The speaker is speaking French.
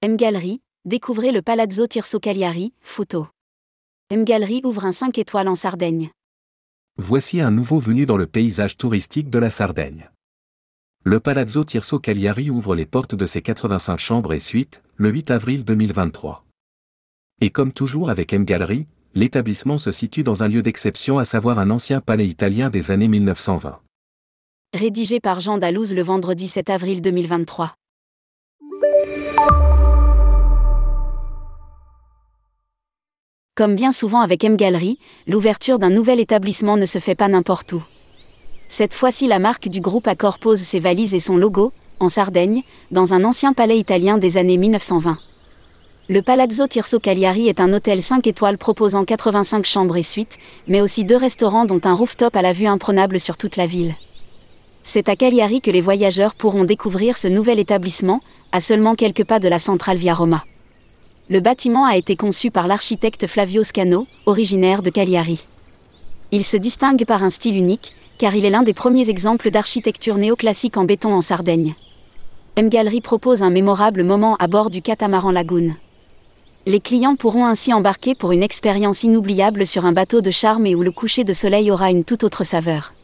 M Gallery, découvrez le Palazzo Tirso Cagliari, photo. M Gallery ouvre un 5 étoiles en Sardaigne. Voici un nouveau venu dans le paysage touristique de la Sardaigne. Le Palazzo Tirso Cagliari ouvre les portes de ses 85 chambres et suites, le 8 avril 2023. Et comme toujours avec M Gallery, l'établissement se situe dans un lieu d'exception à savoir un ancien palais italien des années 1920. Rédigé par Jean Dalouse le vendredi 7 avril 2023. Comme bien souvent avec M Gallery, l'ouverture d'un nouvel établissement ne se fait pas n'importe où. Cette fois-ci, la marque du groupe Accor pose ses valises et son logo, en Sardaigne, dans un ancien palais italien des années 1920. Le Palazzo Tirso Cagliari est un hôtel 5 étoiles proposant 85 chambres et suites, mais aussi deux restaurants dont un rooftop à la vue imprenable sur toute la ville. C'est à Cagliari que les voyageurs pourront découvrir ce nouvel établissement, à seulement quelques pas de la centrale Via Roma. Le bâtiment a été conçu par l'architecte Flavio Scano, originaire de Cagliari. Il se distingue par un style unique, car il est l'un des premiers exemples d'architecture néoclassique en béton en Sardaigne. M Gallery propose un mémorable moment à bord du catamaran Lagoon. Les clients pourront ainsi embarquer pour une expérience inoubliable sur un bateau de charme et où le coucher de soleil aura une toute autre saveur.